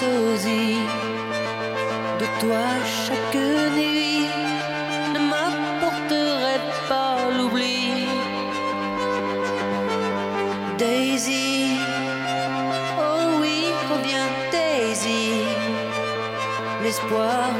sosie de toi chaque nuit ne m'apporterait pas l'oubli. Daisy, oh oui, reviens Daisy, l'espoir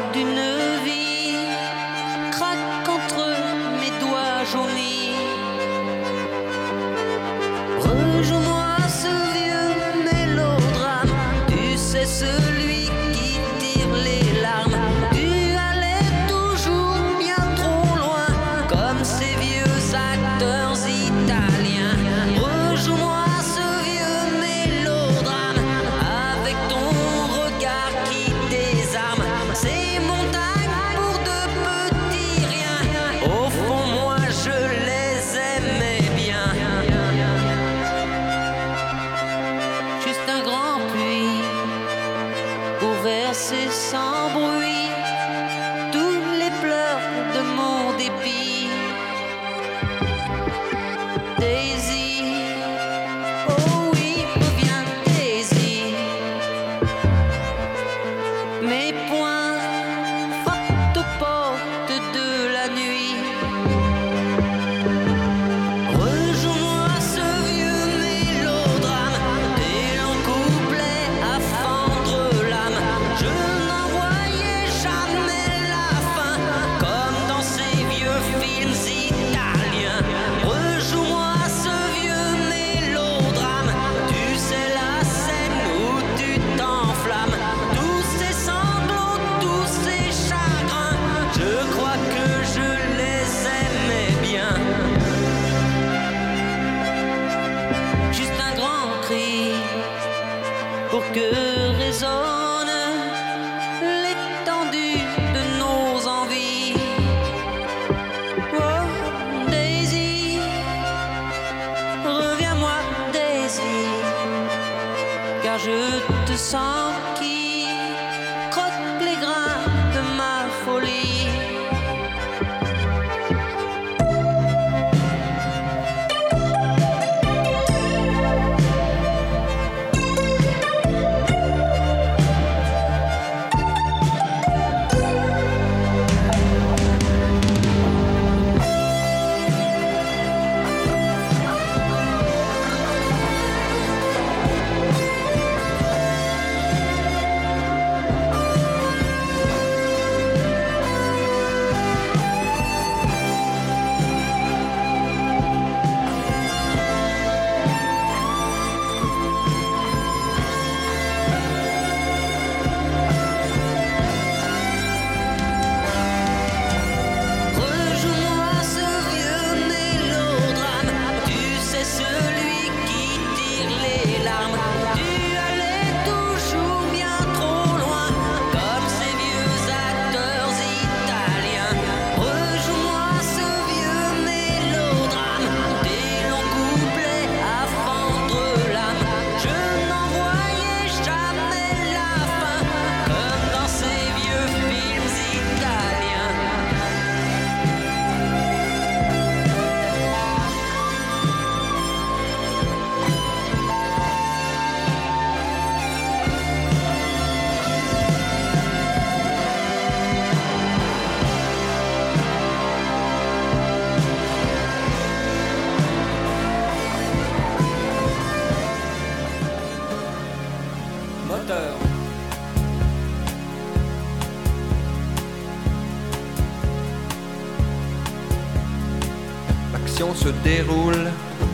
se déroule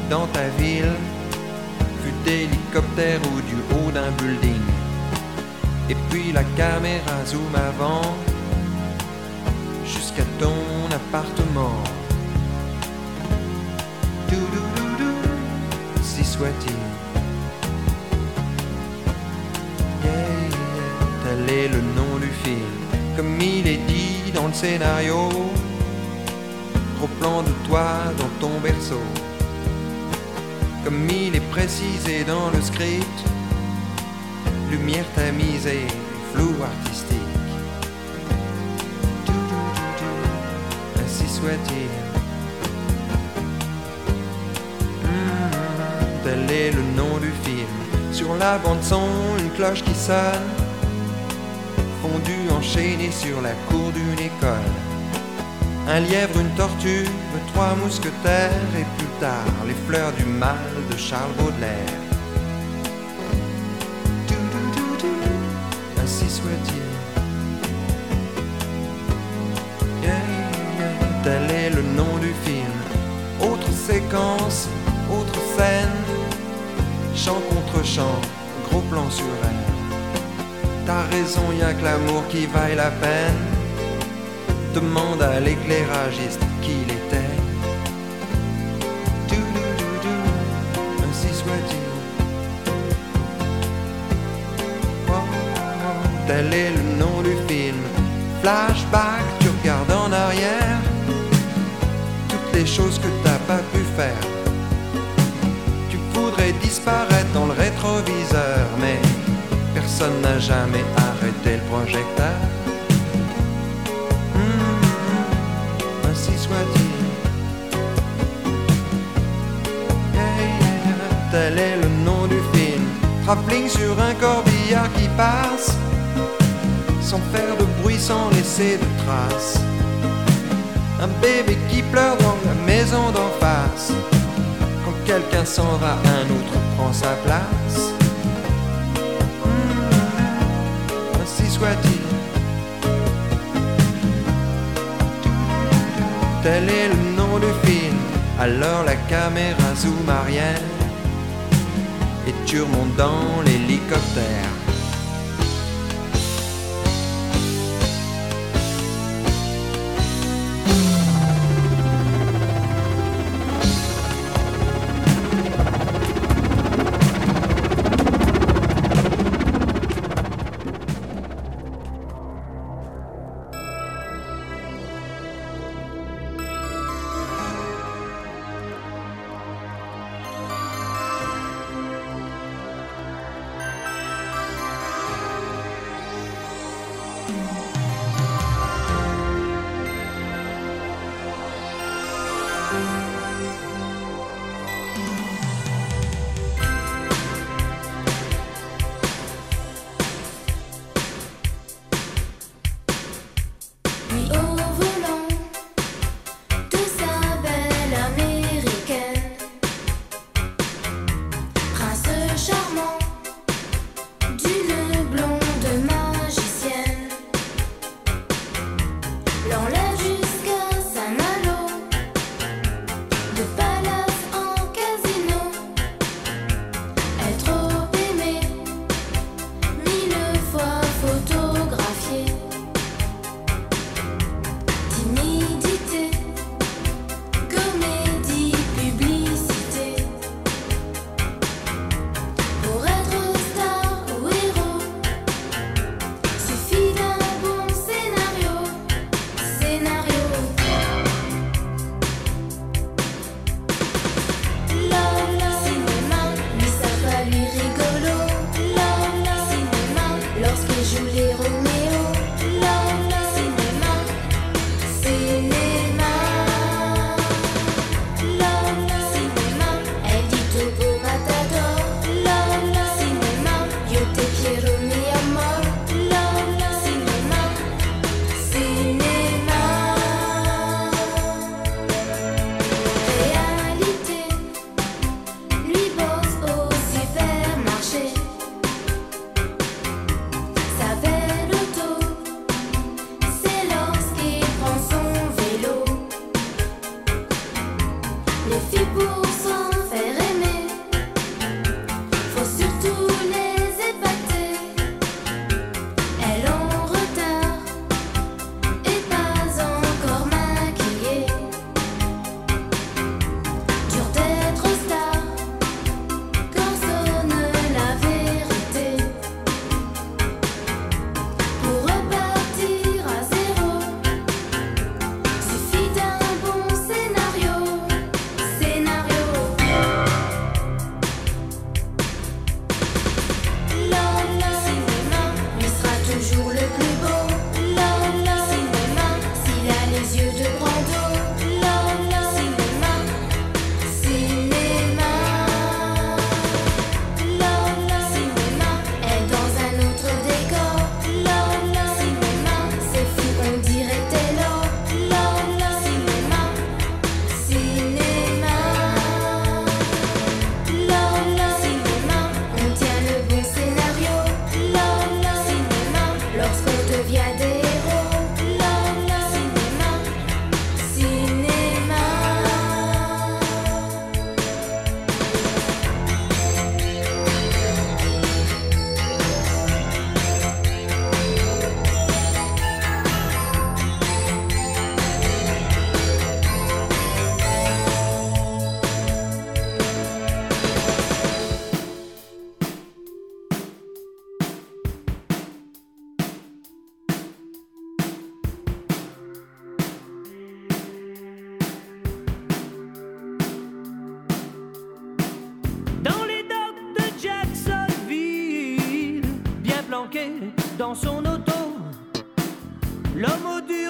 dans ta ville, vu d'hélicoptère ou du haut d'un building. Et puis la caméra zoom avant jusqu'à ton appartement. Si soit-il. Yeah. Tel est le nom du film, comme il est dit dans le scénario plan de toi dans ton berceau. Comme il est précisé dans le script, lumière tamisée, flou artistique. Ainsi soit-il. Hmm, tel est le nom du film. Sur la bande-son, une cloche qui sonne, fondue enchaînée sur la cour d'une école un lièvre, une tortue, trois mousquetaires et plus tard les fleurs du mal de Charles Baudelaire. Ainsi soit-il. tel est le nom du film. Autre séquence, autre scène, chant contre chant, gros plan sur elle. T'as raison, y a que l'amour qui vaille la peine. Demande à l'éclairagiste qui il était. Ainsi soit-il. tel est le nom du film. Flashback, tu regardes en arrière. Toutes les choses que t'as pas pu faire. Tu voudrais disparaître dans le rétroviseur, mais personne n'a jamais arrêté le projecteur. Travelling sur un corbillard qui passe, sans faire de bruit, sans laisser de traces. Un bébé qui pleure dans la maison d'en face. Quand quelqu'un s'en va, un autre prend sa place. soit-il. Tel est le nom du film. Alors la caméra zoom arrière et tu remontes dans l'hélicoptère.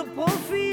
L'homme au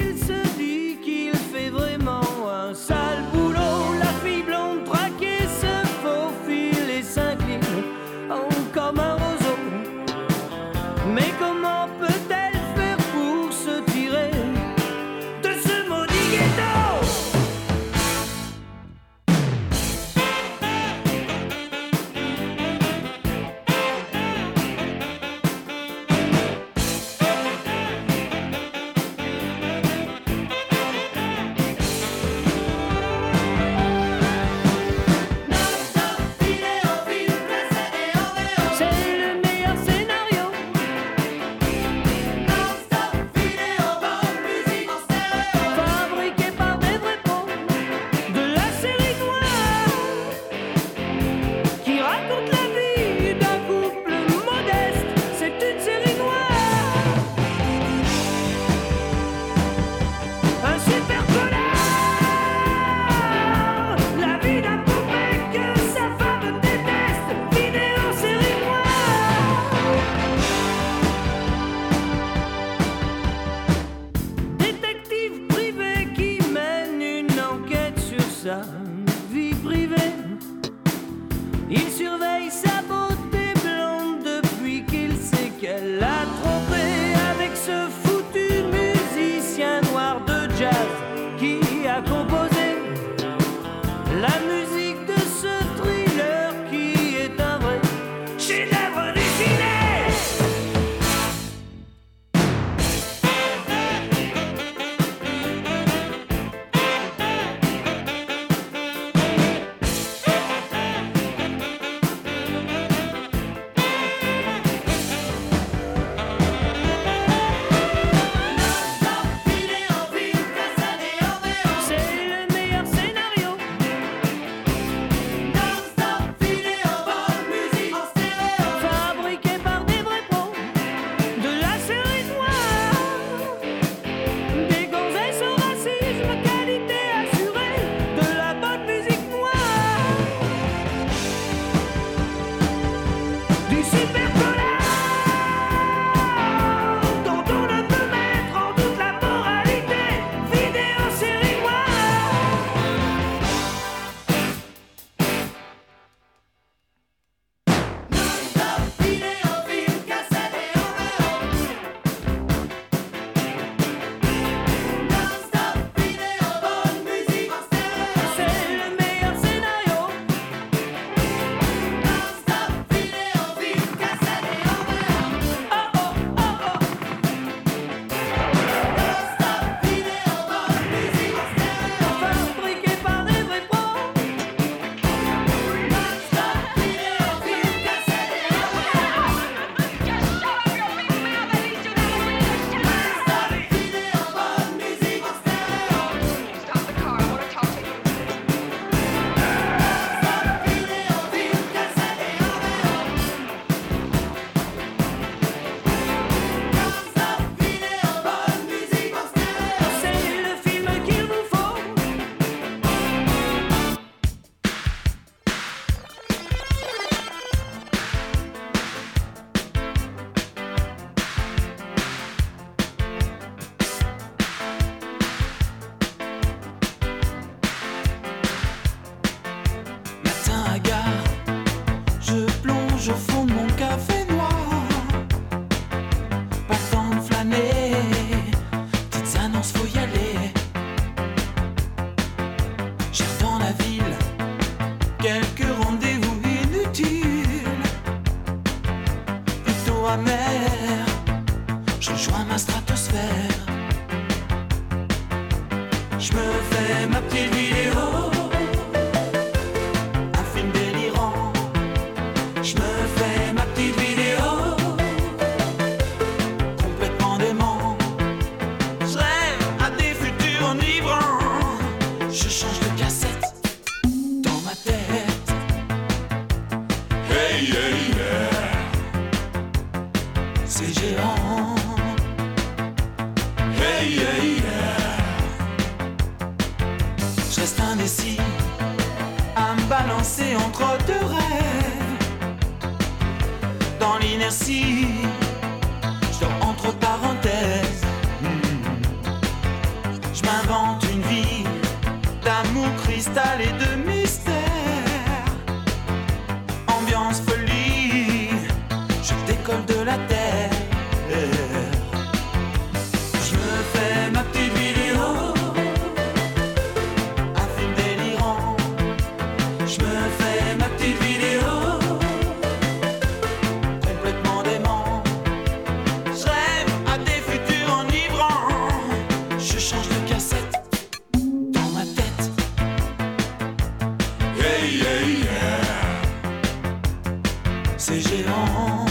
C'est géant.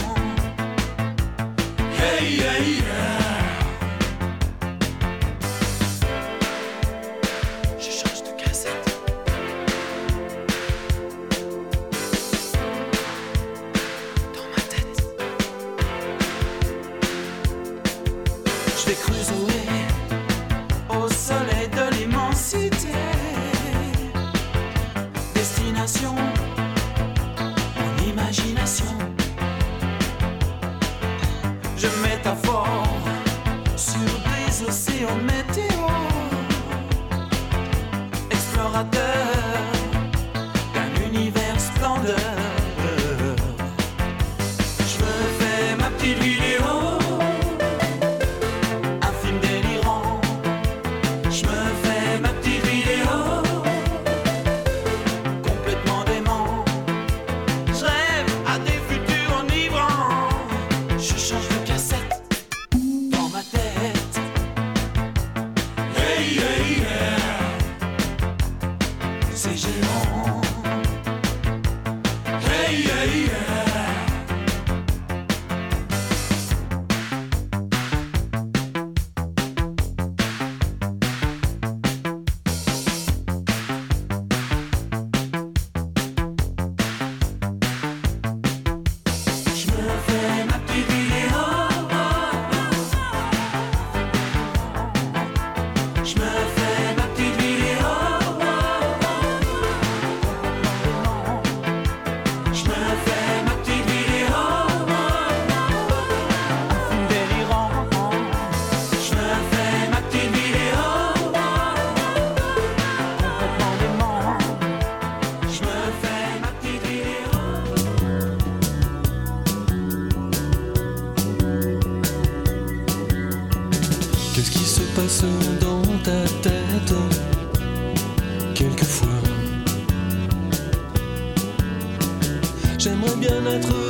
mettre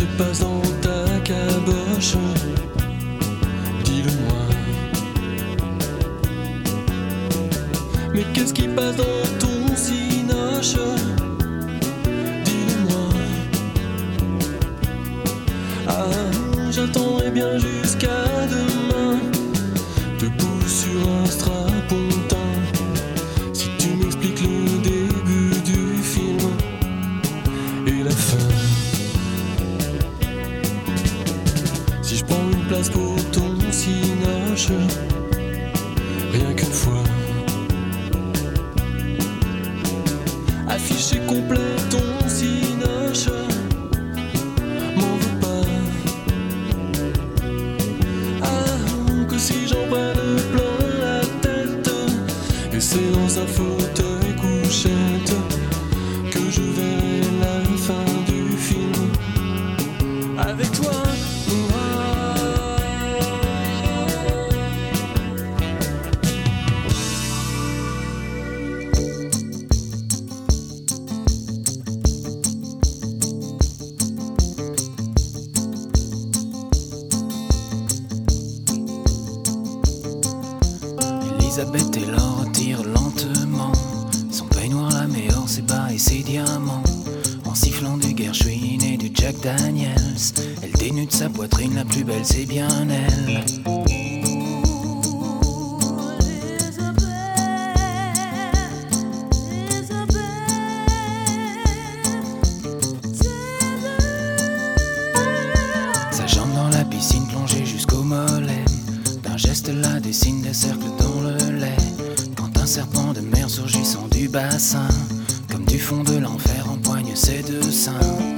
se passe dans dessine des cercles dans le lait. Quand un serpent de mer surgissant du bassin, comme du fond de l'enfer, empoigne ses deux seins.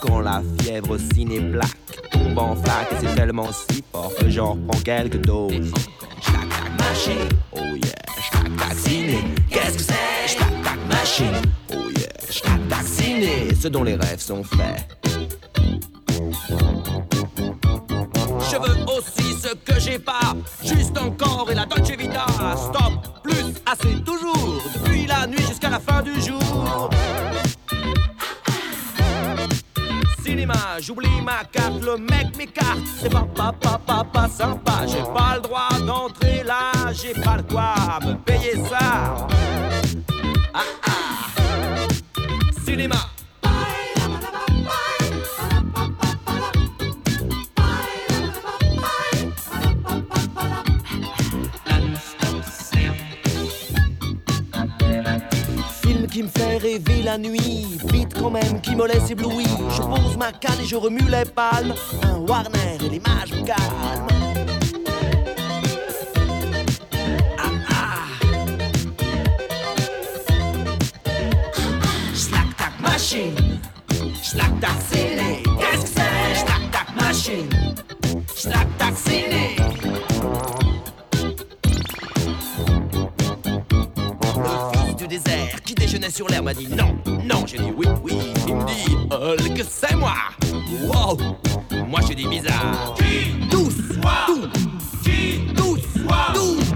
Quand la fièvre ciné-plaque tombe en flaque et c'est tellement si fort que j'en reprends quelques doses. Schtack tac machine, oh yeah, schtack tac ciné, qu'est-ce que c'est? Schtack tac machine, oh yeah, schtack tac ciné, ce dont les rêves sont faits. Le mec m'écarte. C'est pas, pas, pas, pas, pas sympa. J'ai pas le droit d'entrer là, j'ai pas le quoi me payer ça. Ah ah, cinéma. Film qui me fait rêver la nuit, quand même qui me laisse ébloui. Je pose ma canne et je remue les palmes. Un Warner et l'image me calme. Ah ah. Machine, schlag ciné. Qu'est-ce que c'est? Schlag tac machine, schlag tac désert qui déjeunait sur l'air m'a dit non, non, j'ai dit oui, oui. Il me dit Hulk, c'est moi. Wow, moi j'ai dit bizarre. Tous, tous, tous, tous.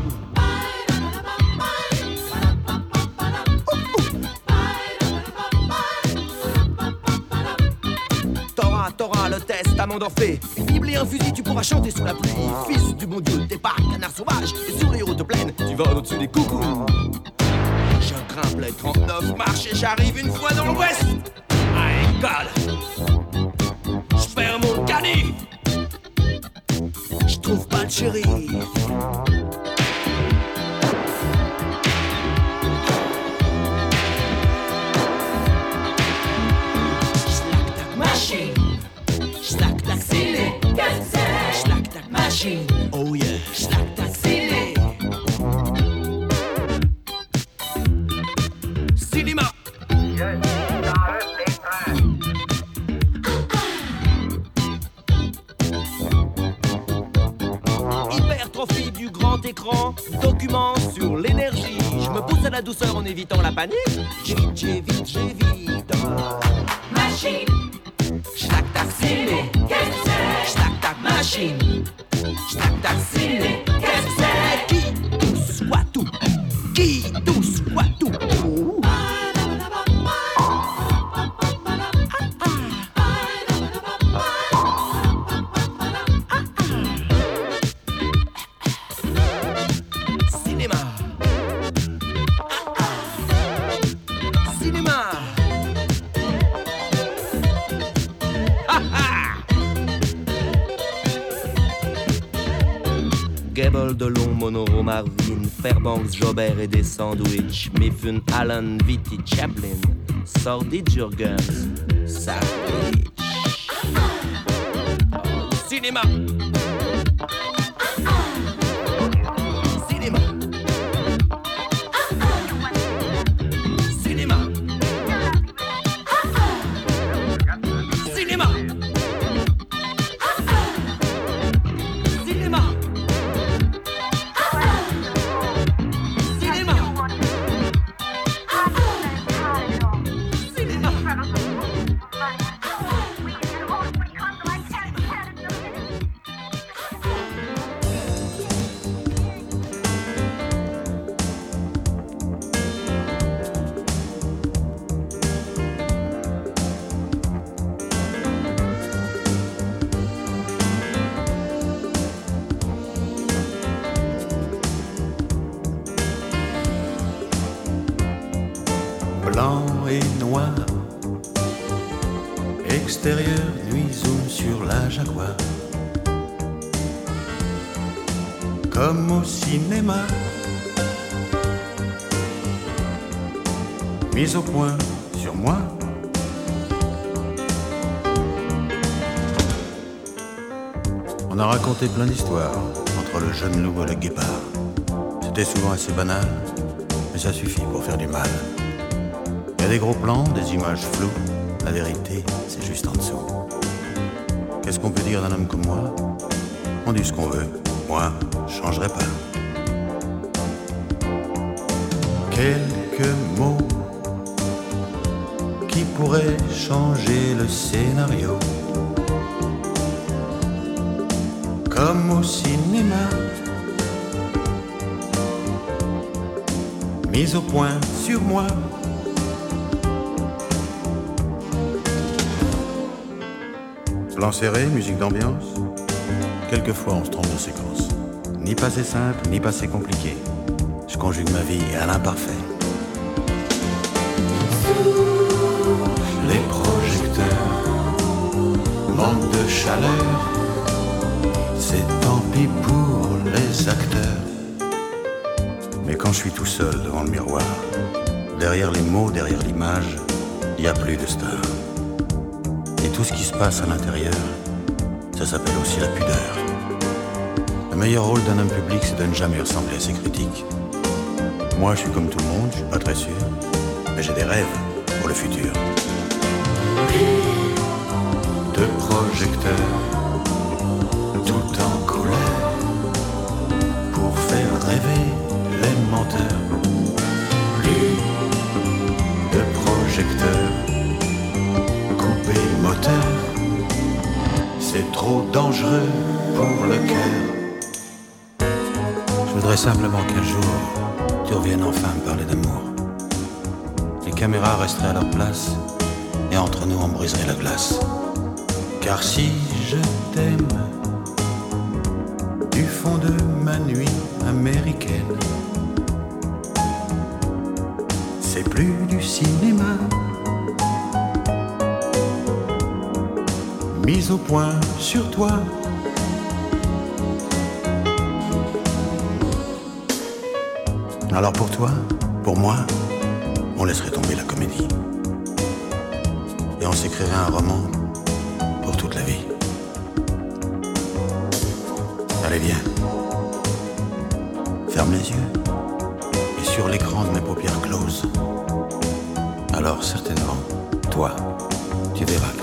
T'auras, t'auras le test à. Une Bible et un fusil, tu pourras chanter sous la pluie. Fils du bon Dieu, t'es pas canard sauvage. Et sur les hautes plaines, tu vas au-dessus des coucous. Je grimpe les 39 marches et j'arrive une fois dans l'ouest. À école. Je ferme mon canif. Je trouve pas de chéri. Du grand écran, document sur l'énergie. Je me pousse à la douceur en évitant la panique. J'évite, j'évite, j'évite. Machine. Schlag tac ciné. Qu'est-ce que c'est? Schlag tac machine. Schlag tac ciné. Qu'est-ce que c'est? Qui tous quoi tout? Qui tout? Cinéma. Marvin, Fairbanks, Jobert et des sandwichs, Miffun, Allen, Vitti, Chaplin, Sordid Jurgens, Sandwich. Cinéma. On a raconté plein d'histoires entre le jeune loup et le guépard. C'était souvent assez banal, mais ça suffit pour faire du mal. Il y a des gros plans, des images floues. La vérité, c'est juste en dessous. Qu'est-ce qu'on peut dire d'un homme comme moi? On dit ce qu'on veut. Moi, je changerai pas. Quelques mots qui pourraient changer le scénario. Comme au cinéma. Mise au point sur moi. Plan serré, musique d'ambiance. Quelquefois on se trompe de séquence. Ni passé simple, ni passé compliqué. Je conjugue ma vie à l'imparfait. Les projecteurs manquent de chaleur. Pour les acteurs. Mais quand je suis tout seul devant le miroir, derrière les mots, derrière l'image, il n'y a plus de star. Et tout ce qui se passe à l'intérieur, ça s'appelle aussi la pudeur. Le meilleur rôle d'un homme public, c'est de ne jamais ressembler à ses critiques. Moi, je suis comme tout le monde, je suis pas très sûr, mais j'ai des rêves pour le futur. De projecteurs, c'est trop dangereux pour le cœur. Je voudrais simplement qu'un jour, tu reviennes enfin me parler d'amour. Les caméras resteraient à leur place et entre nous on briserait la glace. Car si je t'aime du fond de ma nuit américaine, c'est plus du cinéma. Mise au point sur toi. Alors pour toi, pour moi, on laisserait tomber la comédie. Et on s'écrirait un roman pour toute la vie. Allez, viens. Ferme les yeux. Et sur l'écran de mes paupières closes, alors certainement, toi, tu verras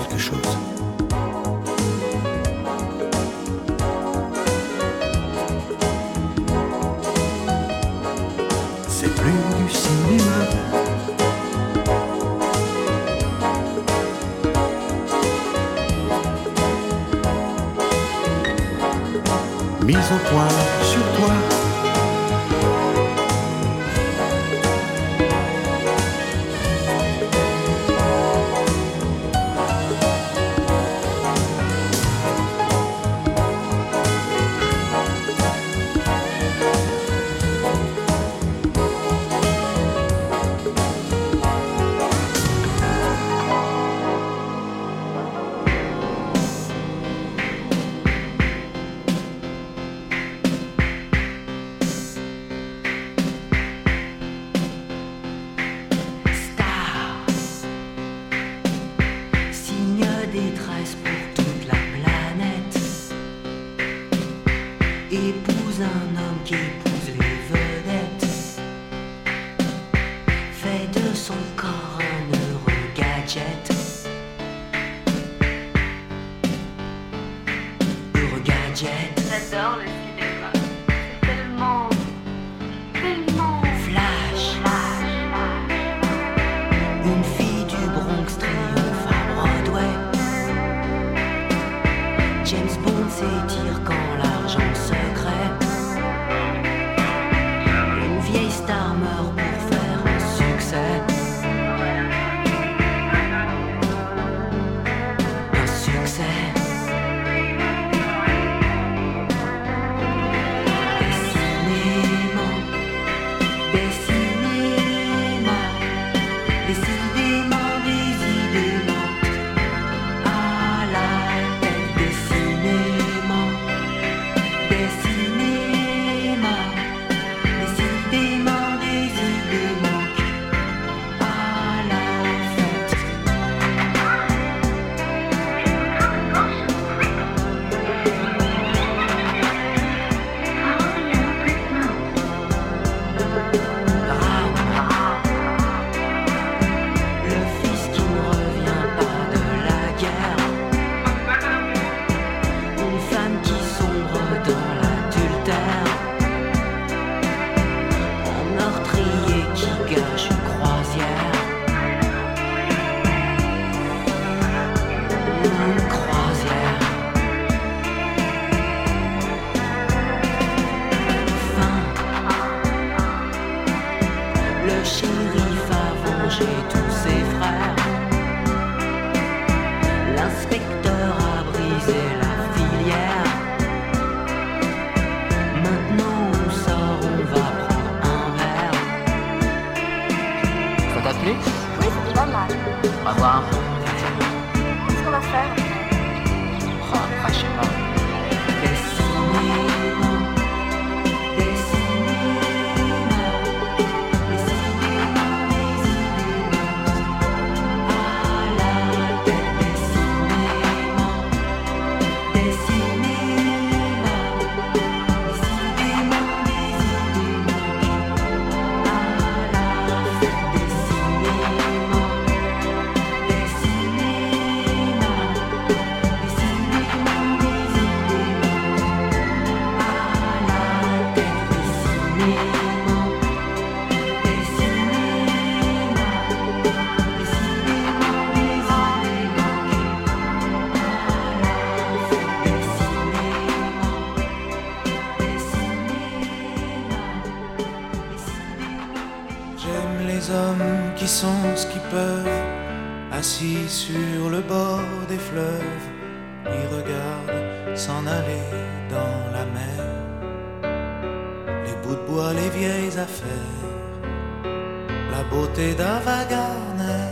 beauté d'Ava Gardner.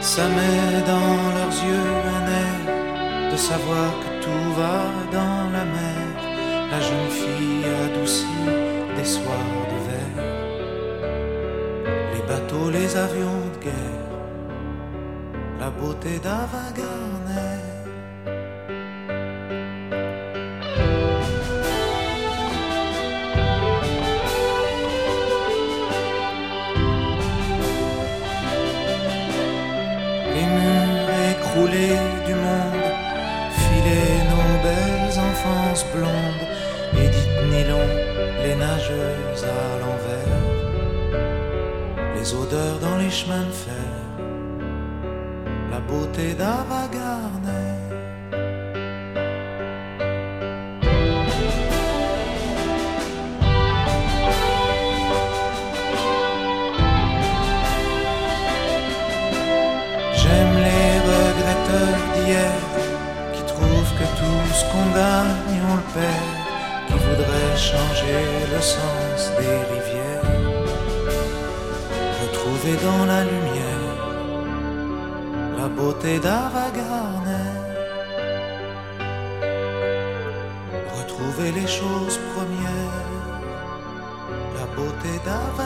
Ça met dans leurs yeux un air de savoir que tout va dans la mer. La jeune fille adoucie des soirs d'hiver. Les bateaux, les avions de guerre. La beauté d'Ava Gardner. les murs écroulés du monde, filer nos belles enfances blondes, Edith Nylon, les nageuses à l'envers, les odeurs dans les chemins de fer, beauté d'hier qui trouvent que tout ce qu'on gagne on le perd, qui voudraient changer le sens des rivières, retrouver dans la la beauté d'Ava Gardner, retrouver les choses premières, la beauté d'Ava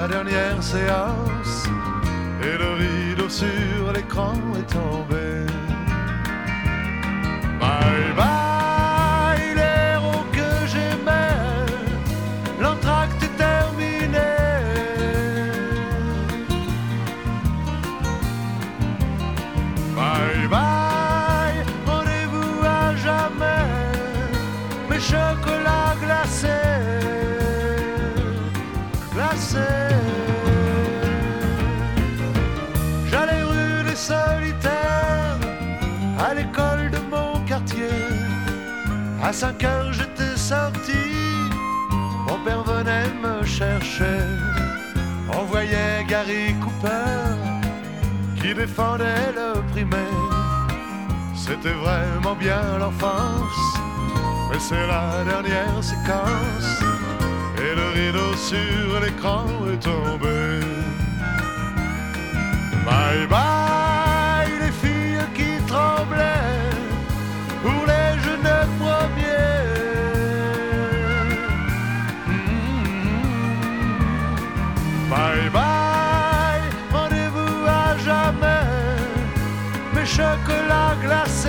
sa dernière séance, et le rideau sur l'écran est tombé. Venait me chercher. On voyait Gary Cooper qui défendait le primaire. C'était vraiment bien l'enfance, mais c'est la dernière séquence. Et le rideau sur l'écran est tombé. Bye bye mes chocolats glacés,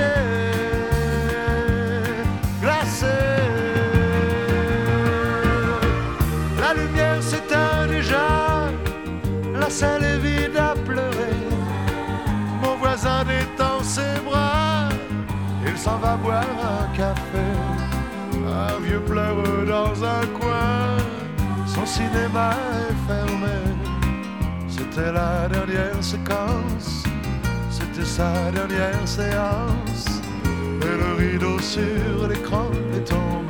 glacés. La lumière s'éteint déjà, la salle est vide à pleurer. Mon voisin détend ses bras, il s'en va boire un café. Un vieux pleure dans un coin, son cinéma est fermé. C'était la dernière séquence, c'était sa dernière séance. Et le rideau sur l'écran est tombé.